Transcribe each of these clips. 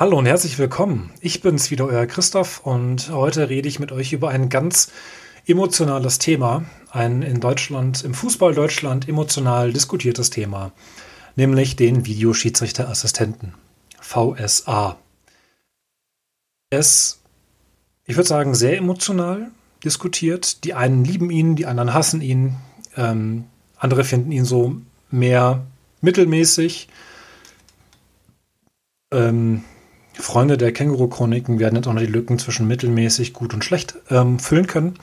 Hallo und herzlich willkommen. Ich bin's wieder, euer Christoph, und heute rede ich mit euch über ein ganz emotionales Thema, ein in Deutschland, im Fußball Deutschland emotional diskutiertes Thema, nämlich den Videoschiedsrichterassistenten, VSA. Es, ich würde sagen, sehr emotional diskutiert. Die einen lieben ihn, die anderen hassen ihn, ähm, andere finden ihn so mehr mittelmäßig. Ähm, Freunde der Känguru-Chroniken werden jetzt auch noch die Lücken zwischen mittelmäßig, gut und schlecht ähm, füllen können.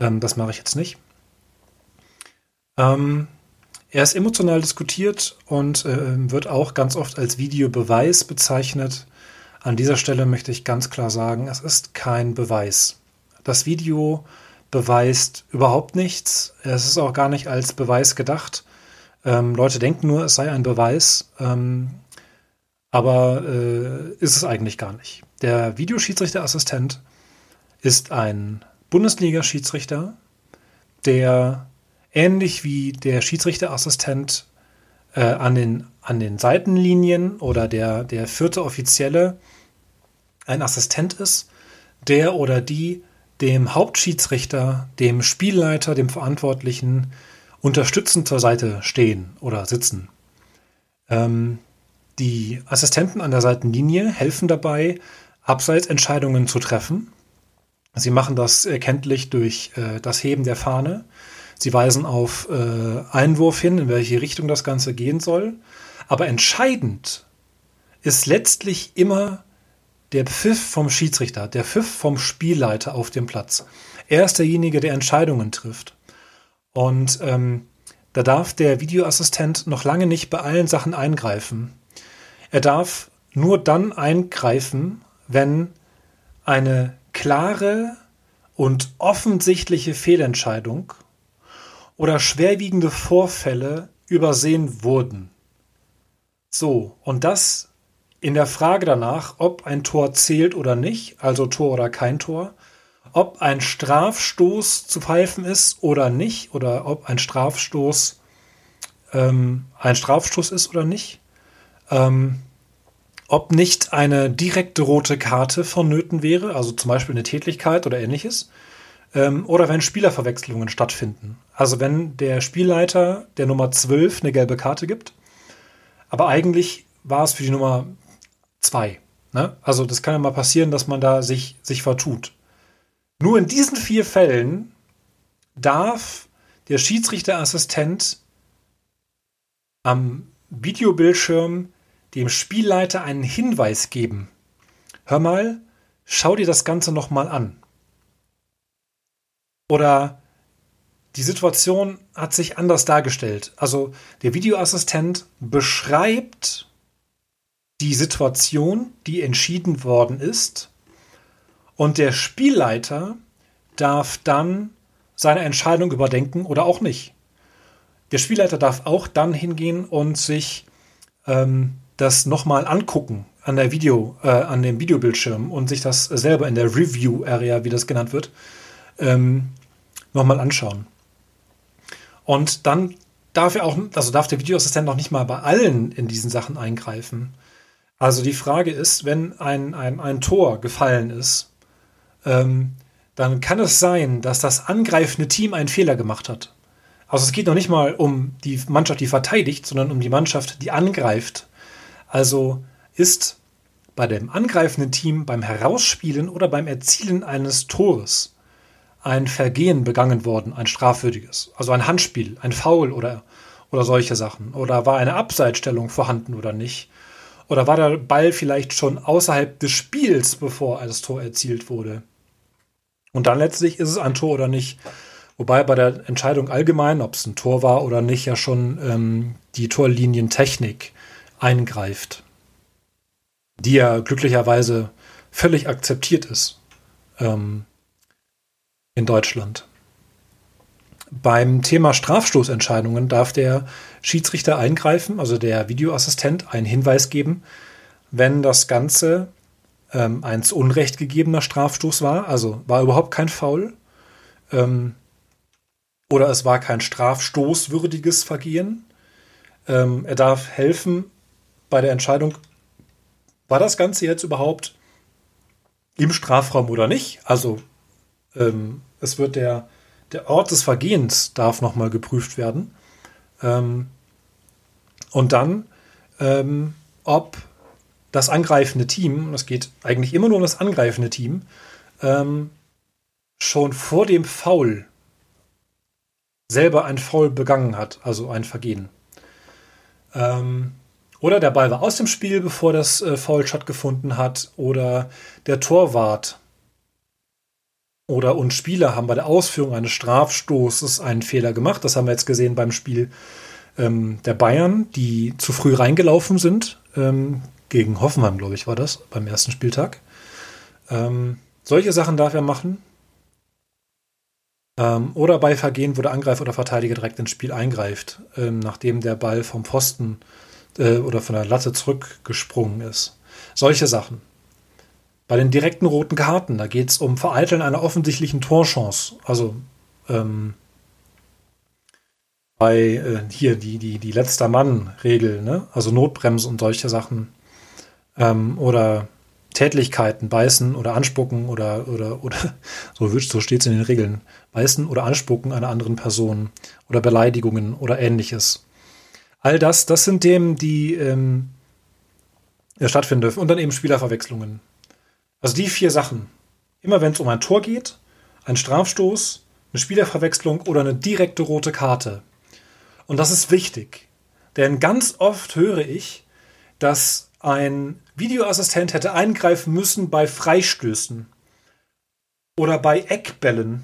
Ähm, das mache ich jetzt nicht. Ähm, er ist emotional diskutiert und äh, wird auch ganz oft als Videobeweis bezeichnet. An dieser Stelle möchte ich ganz klar sagen, es ist kein Beweis. Das Video beweist überhaupt nichts. Es ist auch gar nicht als Beweis gedacht. Ähm, Leute denken nur, es sei ein Beweis. Ähm, aber äh, ist es eigentlich gar nicht. Der Videoschiedsrichterassistent ist ein Bundesliga-Schiedsrichter, der ähnlich wie der Schiedsrichterassistent äh, an, den, an den Seitenlinien oder der, der vierte Offizielle ein Assistent ist, der oder die dem Hauptschiedsrichter, dem Spielleiter, dem Verantwortlichen unterstützend zur Seite stehen oder sitzen. Ähm, die Assistenten an der Seitenlinie helfen dabei, Abseitsentscheidungen zu treffen. Sie machen das erkenntlich durch äh, das Heben der Fahne. Sie weisen auf äh, Einwurf hin, in welche Richtung das Ganze gehen soll. Aber entscheidend ist letztlich immer der Pfiff vom Schiedsrichter, der Pfiff vom Spielleiter auf dem Platz. Er ist derjenige, der Entscheidungen trifft. Und ähm, da darf der Videoassistent noch lange nicht bei allen Sachen eingreifen. Er darf nur dann eingreifen, wenn eine klare und offensichtliche Fehlentscheidung oder schwerwiegende Vorfälle übersehen wurden. So, und das in der Frage danach, ob ein Tor zählt oder nicht, also Tor oder kein Tor, ob ein Strafstoß zu pfeifen ist oder nicht, oder ob ein Strafstoß ähm, ein Strafstoß ist oder nicht, ähm, ob nicht eine direkte rote Karte vonnöten wäre, also zum Beispiel eine Tätlichkeit oder ähnliches, ähm, oder wenn Spielerverwechslungen stattfinden. Also wenn der Spielleiter der Nummer 12 eine gelbe Karte gibt, aber eigentlich war es für die Nummer 2. Ne? Also das kann ja mal passieren, dass man da sich, sich vertut. Nur in diesen vier Fällen darf der Schiedsrichterassistent am Videobildschirm dem Spielleiter einen Hinweis geben. Hör mal, schau dir das Ganze nochmal an. Oder die Situation hat sich anders dargestellt. Also der Videoassistent beschreibt die Situation, die entschieden worden ist, und der Spielleiter darf dann seine Entscheidung überdenken oder auch nicht. Der Spielleiter darf auch dann hingehen und sich ähm, das nochmal angucken an der Video, äh, an dem Videobildschirm und sich das selber in der Review-Area, wie das genannt wird, ähm, nochmal anschauen. Und dann darf er auch, also darf der Videoassistent noch nicht mal bei allen in diesen Sachen eingreifen. Also die Frage ist, wenn ein, ein, ein Tor gefallen ist, ähm, dann kann es sein, dass das angreifende Team einen Fehler gemacht hat. Also es geht noch nicht mal um die Mannschaft, die verteidigt, sondern um die Mannschaft, die angreift. Also ist bei dem angreifenden Team beim Herausspielen oder beim Erzielen eines Tores ein Vergehen begangen worden, ein strafwürdiges. Also ein Handspiel, ein Foul oder, oder solche Sachen. Oder war eine Abseitsstellung vorhanden oder nicht? Oder war der Ball vielleicht schon außerhalb des Spiels, bevor das Tor erzielt wurde? Und dann letztlich ist es ein Tor oder nicht. Wobei bei der Entscheidung allgemein, ob es ein Tor war oder nicht, ja schon ähm, die Torlinientechnik eingreift, die ja glücklicherweise völlig akzeptiert ist ähm, in Deutschland. Beim Thema Strafstoßentscheidungen darf der Schiedsrichter eingreifen, also der Videoassistent einen Hinweis geben, wenn das Ganze ähm, ein zu Unrecht gegebener Strafstoß war, also war überhaupt kein Foul, ähm, oder es war kein strafstoßwürdiges Vergehen. Ähm, er darf helfen bei der Entscheidung, war das Ganze jetzt überhaupt im Strafraum oder nicht? Also ähm, es wird der, der Ort des Vergehens darf nochmal geprüft werden. Ähm, und dann, ähm, ob das angreifende Team, es geht eigentlich immer nur um das angreifende Team, ähm, schon vor dem Foul selber ein Foul begangen hat, also ein Vergehen. Ähm, oder der Ball war aus dem Spiel, bevor das äh, Foul stattgefunden hat, oder der Torwart oder und Spieler haben bei der Ausführung eines Strafstoßes einen Fehler gemacht. Das haben wir jetzt gesehen beim Spiel ähm, der Bayern, die zu früh reingelaufen sind. Ähm, gegen Hoffenheim, glaube ich, war das beim ersten Spieltag. Ähm, solche Sachen darf er machen. Ähm, oder bei Vergehen, wo der Angreifer oder Verteidiger direkt ins Spiel eingreift, ähm, nachdem der Ball vom Pfosten äh, oder von der Latte zurückgesprungen ist. Solche Sachen. Bei den direkten roten Karten, da geht es um Vereiteln einer offensichtlichen Torchance. Also ähm, bei äh, hier die, die, die letzter Mann-Regel, ne? also Notbremse und solche Sachen. Ähm, oder Tätlichkeiten, beißen oder anspucken oder, oder, oder so, so steht es in den Regeln, beißen oder anspucken einer anderen Person oder Beleidigungen oder ähnliches. All das, das sind Themen, die ähm, stattfinden dürfen. Und dann eben Spielerverwechslungen. Also die vier Sachen. Immer wenn es um ein Tor geht, ein Strafstoß, eine Spielerverwechslung oder eine direkte rote Karte. Und das ist wichtig. Denn ganz oft höre ich, dass ein Videoassistent hätte eingreifen müssen bei Freistößen oder bei Eckbällen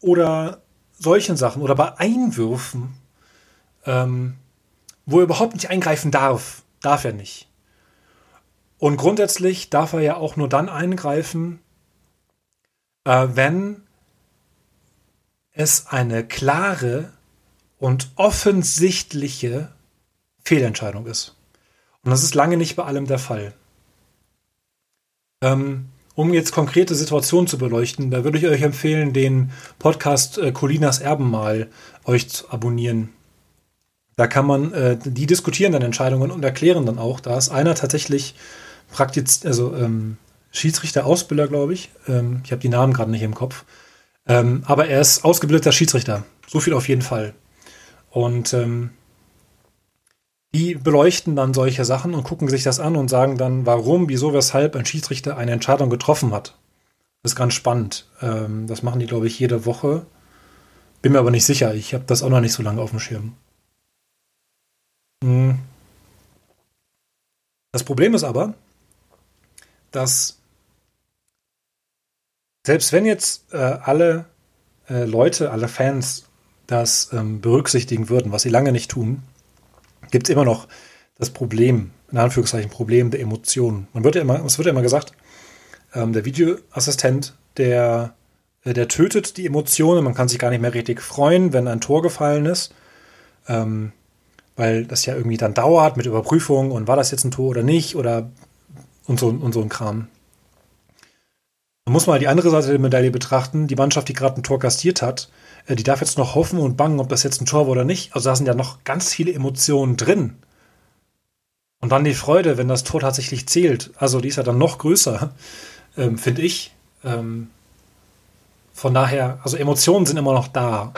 oder solchen Sachen oder bei Einwürfen, ähm, wo er überhaupt nicht eingreifen darf. Darf er nicht. Und grundsätzlich darf er ja auch nur dann eingreifen, äh, wenn es eine klare und offensichtliche Fehlentscheidung ist. Und das ist lange nicht bei allem der Fall. Ähm, um jetzt konkrete Situationen zu beleuchten, da würde ich euch empfehlen, den Podcast äh, Colinas Erben mal euch zu abonnieren. Da kann man, äh, die diskutieren dann Entscheidungen und erklären dann auch, da ist einer tatsächlich praktiz, also ähm, Schiedsrichter, Ausbilder, glaube ich. Ähm, ich habe die Namen gerade nicht im Kopf. Ähm, aber er ist ausgebildeter Schiedsrichter. So viel auf jeden Fall. Und ähm, die beleuchten dann solche Sachen und gucken sich das an und sagen dann, warum, wieso, weshalb ein Schiedsrichter eine Entscheidung getroffen hat. Das ist ganz spannend. Ähm, das machen die, glaube ich, jede Woche. Bin mir aber nicht sicher. Ich habe das auch noch nicht so lange auf dem Schirm. Hm. Das Problem ist aber, dass selbst wenn jetzt äh, alle äh, Leute, alle Fans das ähm, berücksichtigen würden, was sie lange nicht tun, gibt es immer noch das Problem, in Anführungszeichen Problem der Emotionen. Man wird ja immer, es wird ja immer gesagt, ähm, der Videoassistent, der, äh, der tötet die Emotionen, man kann sich gar nicht mehr richtig freuen, wenn ein Tor gefallen ist. Ähm, weil das ja irgendwie dann dauert mit Überprüfung und war das jetzt ein Tor oder nicht oder und so, und so ein Kram. Man muss mal die andere Seite der Medaille betrachten. Die Mannschaft, die gerade ein Tor kastiert hat, äh, die darf jetzt noch hoffen und bangen, ob das jetzt ein Tor war oder nicht. Also da sind ja noch ganz viele Emotionen drin. Und dann die Freude, wenn das Tor tatsächlich zählt. Also die ist ja dann noch größer, ähm, finde ich. Ähm, von daher, also Emotionen sind immer noch da.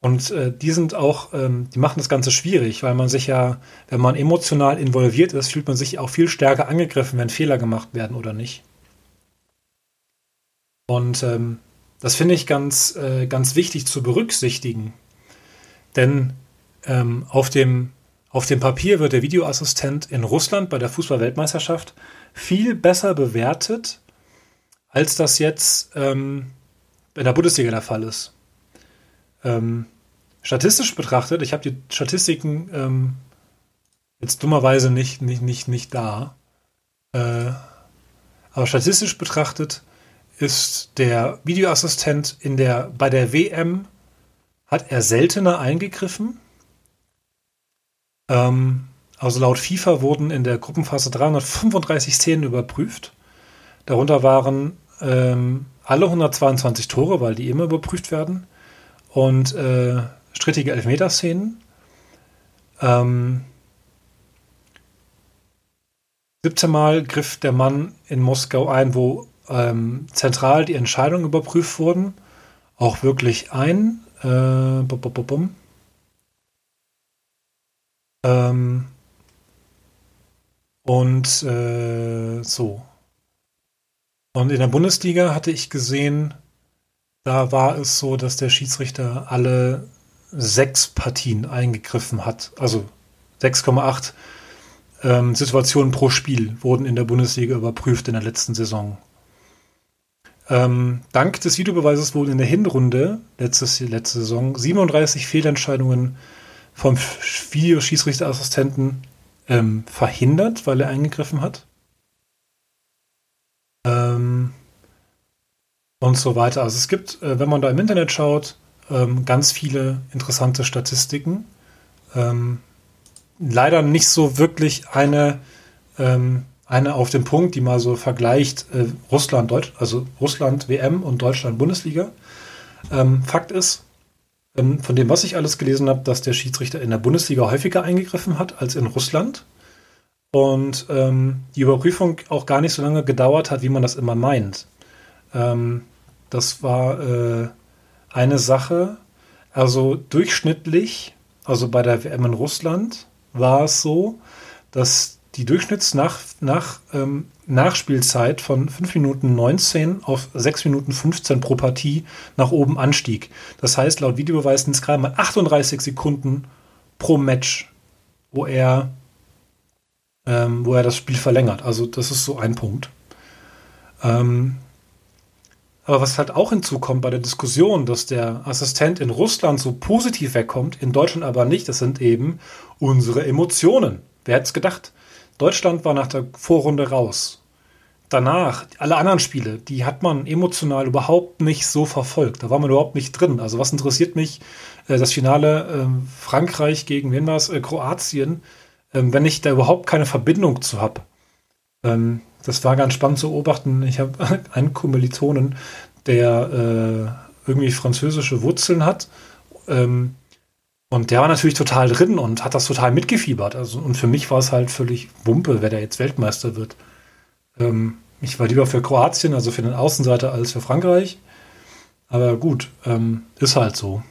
Und äh, die sind auch, ähm, die machen das Ganze schwierig, weil man sich ja, wenn man emotional involviert ist, fühlt man sich auch viel stärker angegriffen, wenn Fehler gemacht werden oder nicht. Und ähm, das finde ich ganz, äh, ganz wichtig zu berücksichtigen. Denn ähm, auf, dem, auf dem Papier wird der Videoassistent in Russland bei der Fußball-Weltmeisterschaft viel besser bewertet, als das jetzt ähm, in der Bundesliga der Fall ist. Ähm, statistisch betrachtet, ich habe die Statistiken ähm, jetzt dummerweise nicht, nicht, nicht, nicht da, äh, aber statistisch betrachtet ist der Videoassistent in der, bei der WM, hat er seltener eingegriffen. Ähm, also laut FIFA wurden in der Gruppenphase 335 Szenen überprüft. Darunter waren ähm, alle 122 Tore, weil die immer überprüft werden, und äh, strittige Elfmeterszenen. szenen. Ähm, Siebte Mal griff der Mann in Moskau ein, wo ähm, zentral die Entscheidungen überprüft wurden, auch wirklich ein. Äh, bum, bum, bum, ähm, und äh, so. Und in der Bundesliga hatte ich gesehen, da war es so, dass der Schiedsrichter alle sechs Partien eingegriffen hat. Also 6,8 ähm, Situationen pro Spiel wurden in der Bundesliga überprüft in der letzten Saison. Ähm, dank des Videobeweises wurden in der Hinrunde letztes, letzte Saison 37 Fehlentscheidungen vom Videoschiedsrichterassistenten ähm, verhindert, weil er eingegriffen hat. Ähm, und so weiter. Also es gibt, äh, wenn man da im Internet schaut, ähm, ganz viele interessante Statistiken. Ähm, leider nicht so wirklich eine, ähm, eine auf den Punkt, die mal so vergleicht äh, Russland, Deutsch, also Russland WM und Deutschland Bundesliga. Fakt ist, von dem, was ich alles gelesen habe, dass der Schiedsrichter in der Bundesliga häufiger eingegriffen hat als in Russland. Und ähm, die Überprüfung auch gar nicht so lange gedauert hat, wie man das immer meint. Ähm, das war äh, eine Sache. Also durchschnittlich, also bei der WM in Russland, war es so, dass die Durchschnittsnach nach, ähm, von 5 Minuten 19 auf 6 Minuten 15 pro Partie nach oben anstieg. Das heißt, laut Videobeweis sind es gerade mal 38 Sekunden pro Match, wo er, ähm, wo er das Spiel verlängert. Also das ist so ein Punkt. Ähm, aber was halt auch hinzukommt bei der Diskussion, dass der Assistent in Russland so positiv wegkommt, in Deutschland aber nicht, das sind eben unsere Emotionen. Wer hätte es gedacht? Deutschland war nach der Vorrunde raus. Danach, alle anderen Spiele, die hat man emotional überhaupt nicht so verfolgt. Da war man überhaupt nicht drin. Also was interessiert mich, äh, das Finale äh, Frankreich gegen wen war es? Äh, Kroatien, ähm, wenn ich da überhaupt keine Verbindung zu habe. Ähm, das war ganz spannend zu beobachten. Ich habe einen Kommilitonen, der äh, irgendwie französische Wurzeln hat. Ähm, und der war natürlich total drin und hat das total mitgefiebert. Also, und für mich war es halt völlig Wumpe, wer da jetzt Weltmeister wird. Ähm, ich war lieber für Kroatien, also für den Außenseiter, als für Frankreich. Aber gut, ähm, ist halt so.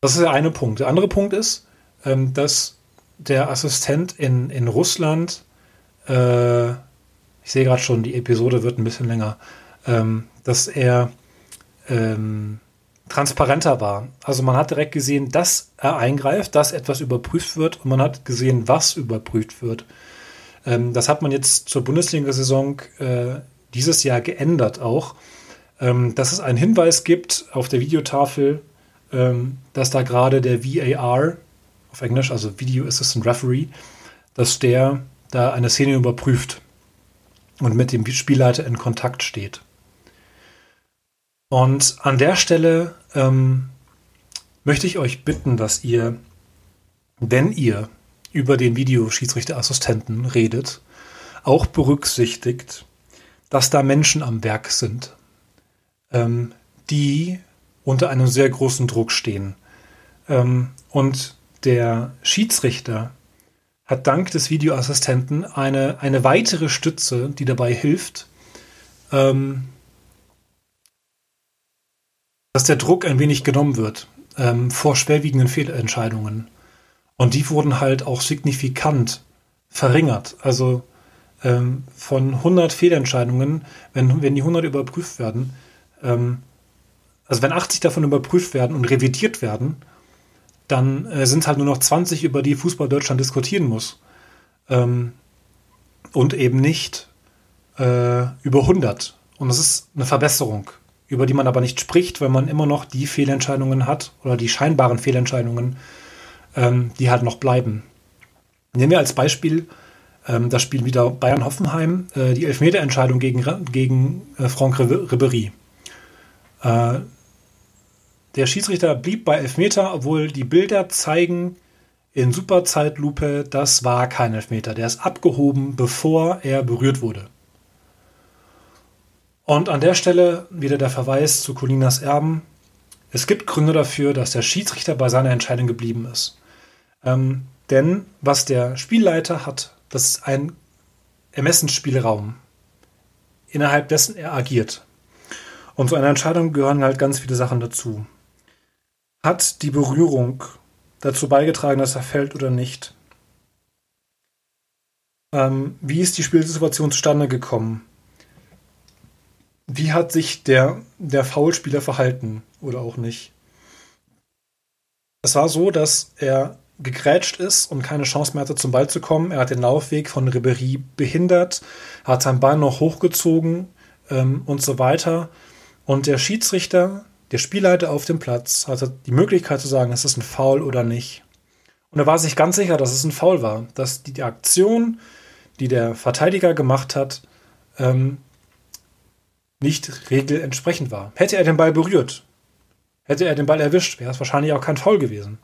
Das ist der eine Punkt. Der andere Punkt ist, ähm, dass der Assistent in, in Russland äh, ich sehe gerade schon, die Episode wird ein bisschen länger, ähm, dass er ähm, transparenter war. Also man hat direkt gesehen, dass er eingreift, dass etwas überprüft wird und man hat gesehen, was überprüft wird. Ähm, das hat man jetzt zur Bundesliga-Saison äh, dieses Jahr geändert auch, ähm, dass es einen Hinweis gibt auf der Videotafel, ähm, dass da gerade der VAR, auf Englisch, also Video Assistant Referee, dass der da eine Szene überprüft und mit dem Spielleiter in Kontakt steht. Und an der Stelle ähm, möchte ich euch bitten, dass ihr, wenn ihr über den Videoschiedsrichterassistenten redet, auch berücksichtigt, dass da Menschen am Werk sind, ähm, die unter einem sehr großen Druck stehen. Ähm, und der Schiedsrichter hat dank des Videoassistenten eine, eine weitere Stütze, die dabei hilft, ähm, dass der Druck ein wenig genommen wird ähm, vor schwerwiegenden Fehlentscheidungen. Und die wurden halt auch signifikant verringert. Also ähm, von 100 Fehlentscheidungen, wenn, wenn die 100 überprüft werden, ähm, also wenn 80 davon überprüft werden und revidiert werden, dann äh, sind halt nur noch 20, über die Fußball Deutschland diskutieren muss. Ähm, und eben nicht äh, über 100. Und das ist eine Verbesserung, über die man aber nicht spricht, weil man immer noch die Fehlentscheidungen hat oder die scheinbaren Fehlentscheidungen, ähm, die halt noch bleiben. Nehmen wir als Beispiel ähm, das Spiel wieder Bayern-Hoffenheim, äh, die Elfmeterentscheidung gegen, gegen äh, Franck Ribéry. Der Schiedsrichter blieb bei Elfmeter, obwohl die Bilder zeigen in Superzeitlupe, das war kein Elfmeter. Der ist abgehoben, bevor er berührt wurde. Und an der Stelle wieder der Verweis zu Colinas Erben. Es gibt Gründe dafür, dass der Schiedsrichter bei seiner Entscheidung geblieben ist. Ähm, denn was der Spielleiter hat Das ist ein Ermessensspielraum, innerhalb dessen er agiert. Und zu einer Entscheidung gehören halt ganz viele Sachen dazu. Hat die Berührung dazu beigetragen, dass er fällt oder nicht? Ähm, wie ist die Spielsituation zustande gekommen? Wie hat sich der, der Foulspieler verhalten oder auch nicht? Es war so, dass er gegrätscht ist und keine Chance mehr hatte, zum Ball zu kommen. Er hat den Laufweg von Ribery behindert, hat sein Bein noch hochgezogen ähm, und so weiter. Und der Schiedsrichter, der Spielleiter auf dem Platz, hatte die Möglichkeit zu sagen, ist es ein Foul oder nicht. Und er war sich ganz sicher, dass es ein Foul war, dass die, Aktion, die der Verteidiger gemacht hat, ähm, nicht regelentsprechend war. Hätte er den Ball berührt, hätte er den Ball erwischt, wäre es wahrscheinlich auch kein Foul gewesen.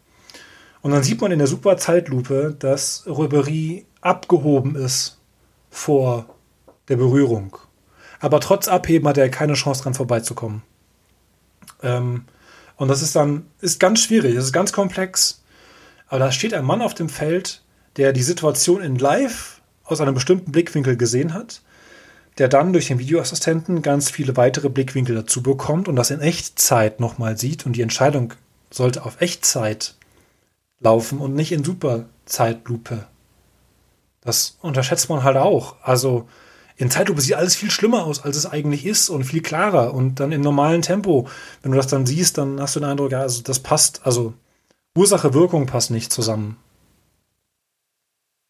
Und dann sieht man in der super Zeitlupe, dass Ribery abgehoben ist vor der Berührung. Aber trotz Abheben hat er keine Chance dran vorbeizukommen. Ähm, und das ist dann ist ganz schwierig, das ist ganz komplex. Aber da steht ein Mann auf dem Feld, der die Situation in Live aus einem bestimmten Blickwinkel gesehen hat, der dann durch den Videoassistenten ganz viele weitere Blickwinkel dazu bekommt und das in Echtzeit nochmal sieht und die Entscheidung sollte auf Echtzeit laufen und nicht in Superzeitlupe. Das unterschätzt man halt auch. Also in Zeitlupe sieht alles viel schlimmer aus, als es eigentlich ist und viel klarer. Und dann im normalen Tempo, wenn du das dann siehst, dann hast du den Eindruck, ja, also das passt, also Ursache, Wirkung passt nicht zusammen.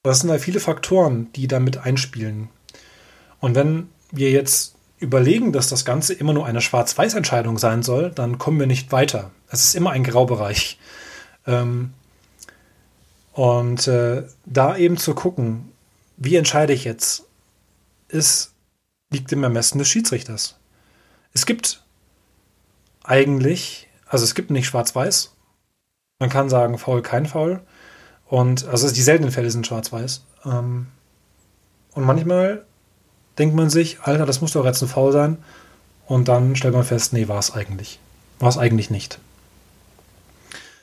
Das sind halt viele Faktoren, die damit einspielen. Und wenn wir jetzt überlegen, dass das Ganze immer nur eine Schwarz-Weiß-Entscheidung sein soll, dann kommen wir nicht weiter. Es ist immer ein Graubereich. Ähm, und äh, da eben zu gucken, wie entscheide ich jetzt, ist, liegt im Ermessen des Schiedsrichters. Es gibt eigentlich, also es gibt nicht schwarz-weiß. Man kann sagen, faul, kein faul. Und also die seltenen Fälle sind schwarz-weiß. Ähm, und manchmal denkt man sich, Alter, das muss doch jetzt ein Foul sein. Und dann stellt man fest, nee, war es eigentlich. War es eigentlich nicht.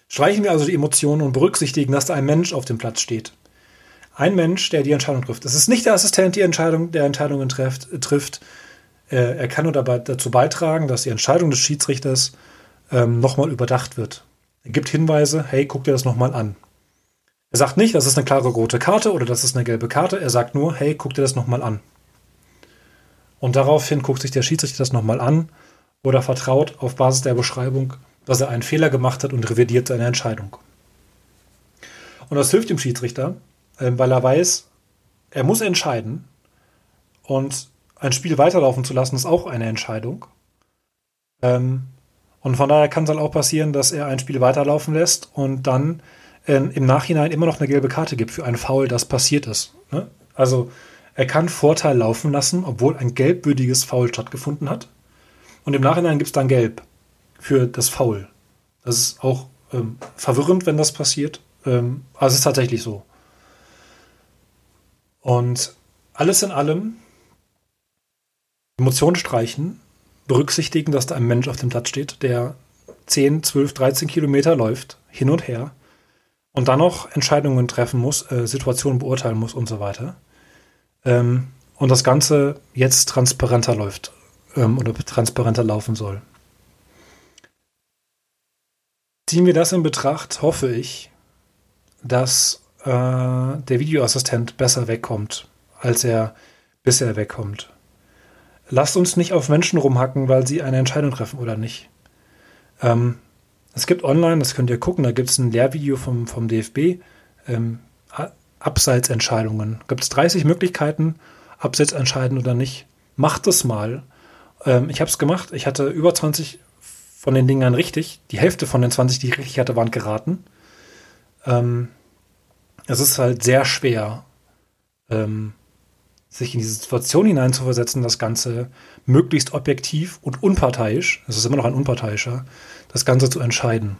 Streichen wir also die Emotionen und berücksichtigen, dass da ein Mensch auf dem Platz steht. Ein Mensch, der die Entscheidung trifft. Es ist nicht der Assistent, die Entscheidung, der Entscheidungen trifft. trifft. Er kann nur dabei, dazu beitragen, dass die Entscheidung des Schiedsrichters ähm, nochmal überdacht wird. Er gibt Hinweise, hey, guck dir das nochmal an. Er sagt nicht, das ist eine klare rote Karte oder das ist eine gelbe Karte. Er sagt nur, hey, guck dir das nochmal an. Und daraufhin guckt sich der Schiedsrichter das nochmal an oder vertraut auf Basis der Beschreibung dass er einen Fehler gemacht hat und revidiert seine Entscheidung. Und das hilft dem Schiedsrichter, weil er weiß, er muss entscheiden und ein Spiel weiterlaufen zu lassen, ist auch eine Entscheidung. Ähm, und von daher kann es halt auch passieren, dass er ein Spiel weiterlaufen lässt und dann ähm, im Nachhinein immer noch eine gelbe Karte gibt für ein Foul, das passiert ist. Ne? Also er kann Vorteil laufen lassen, obwohl ein gelbwürdiges Foul stattgefunden hat. Und im Nachhinein gibt es dann Gelb für das Foul. Das ist auch ähm, verwirrend, wenn das passiert. Ähm, aber es ist tatsächlich so. Und alles in allem Emotionen streichen, berücksichtigen, dass da ein Mensch auf dem Platz steht, der 10, 12, 13 Kilometer läuft, hin und her, und dann noch Entscheidungen treffen muss, äh, Situationen beurteilen muss und so weiter. Ähm, und das Ganze jetzt transparenter läuft ähm, oder transparenter laufen soll. Ziehen wir das in Betracht, hoffe ich, dass äh, der Videoassistent besser wegkommt, als er bisher wegkommt. Lasst uns nicht auf Menschen rumhacken, weil sie eine Entscheidung treffen oder nicht. Ähm, es gibt online, das könnt ihr gucken, da gibt es ein Lehrvideo vom, vom DFB, ähm, Abseitsentscheidungen. Gibt es 30 Möglichkeiten, Abseits entscheiden oder nicht. Macht es mal. Ähm, ich habe es gemacht. Ich hatte über 20 von den Dingern richtig. Die Hälfte von den 20, die ich richtig hatte, waren geraten. Ähm, es ist halt sehr schwer, ähm, sich in diese Situation hineinzuversetzen, das Ganze möglichst objektiv und unparteiisch, es ist immer noch ein unparteiischer, das Ganze zu entscheiden.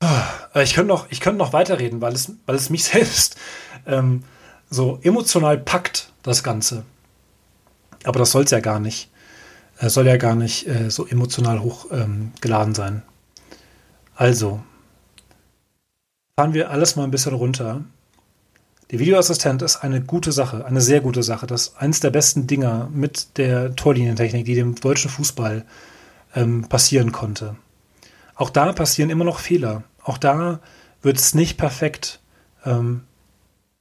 Ah, ich könnte noch, ich könnte noch weiterreden, weil es, weil es mich selbst ähm, so emotional packt, das Ganze. Aber das soll es ja gar nicht äh, soll ja gar nicht äh, so emotional hochgeladen ähm, sein. Also, fahren wir alles mal ein bisschen runter Der Videoassistent ist eine gute Sache, eine sehr gute Sache. Das ist eines der besten Dinger mit der Torlinientechnik, die dem deutschen Fußball ähm, passieren konnte. Auch da passieren immer noch Fehler. Auch da wird es nicht perfekt. Ähm,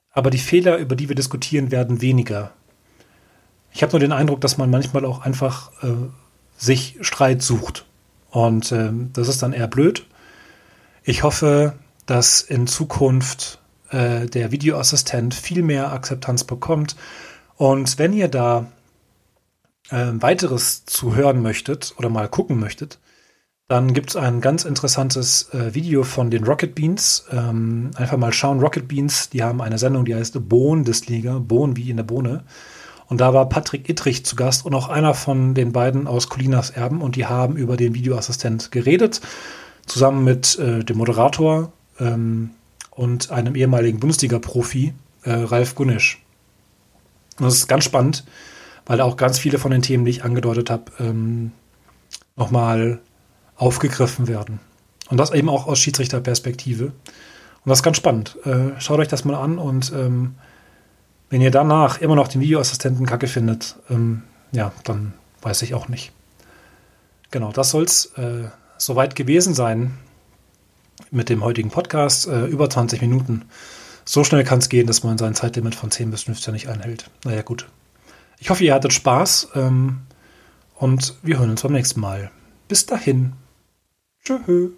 aber die Fehler, über die wir diskutieren, werden weniger. Ich habe nur den Eindruck, dass man manchmal auch einfach äh, sich Streit sucht. Und äh, das ist dann eher blöd. Ich hoffe, dass in Zukunft äh, der Videoassistent viel mehr Akzeptanz bekommt. Und wenn ihr da äh, weiteres zu hören möchtet oder mal gucken möchtet, dann gibt es ein ganz interessantes äh, Video von den Rocket Beans. Ähm, einfach mal schauen, Rocket Beans, die haben eine Sendung, die heißt Bohn-Liga, Bohn wie in der Bohne. Und da war Patrick Ittrich zu Gast und auch einer von den beiden aus Colinas Erben und die haben über den Videoassistent geredet, zusammen mit äh, dem Moderator ähm, und einem ehemaligen Bundesliga-Profi, äh, Ralf Gunnisch. Und das ist ganz spannend, weil auch ganz viele von den Themen, die ich angedeutet habe, ähm, nochmal aufgegriffen werden. Und das eben auch aus Schiedsrichterperspektive. Und das ist ganz spannend. Äh, schaut euch das mal an und ähm, wenn ihr danach immer noch den Videoassistenten kacke findet, ähm, ja, dann weiß ich auch nicht. Genau, das soll es äh, soweit gewesen sein mit dem heutigen Podcast. Äh, über 20 Minuten. So schnell kann es gehen, dass man sein Zeitlimit von 10 bis 15 nicht einhält. Naja, gut. Ich hoffe, ihr hattet Spaß ähm, und wir hören uns beim nächsten Mal. Bis dahin. Tschüss.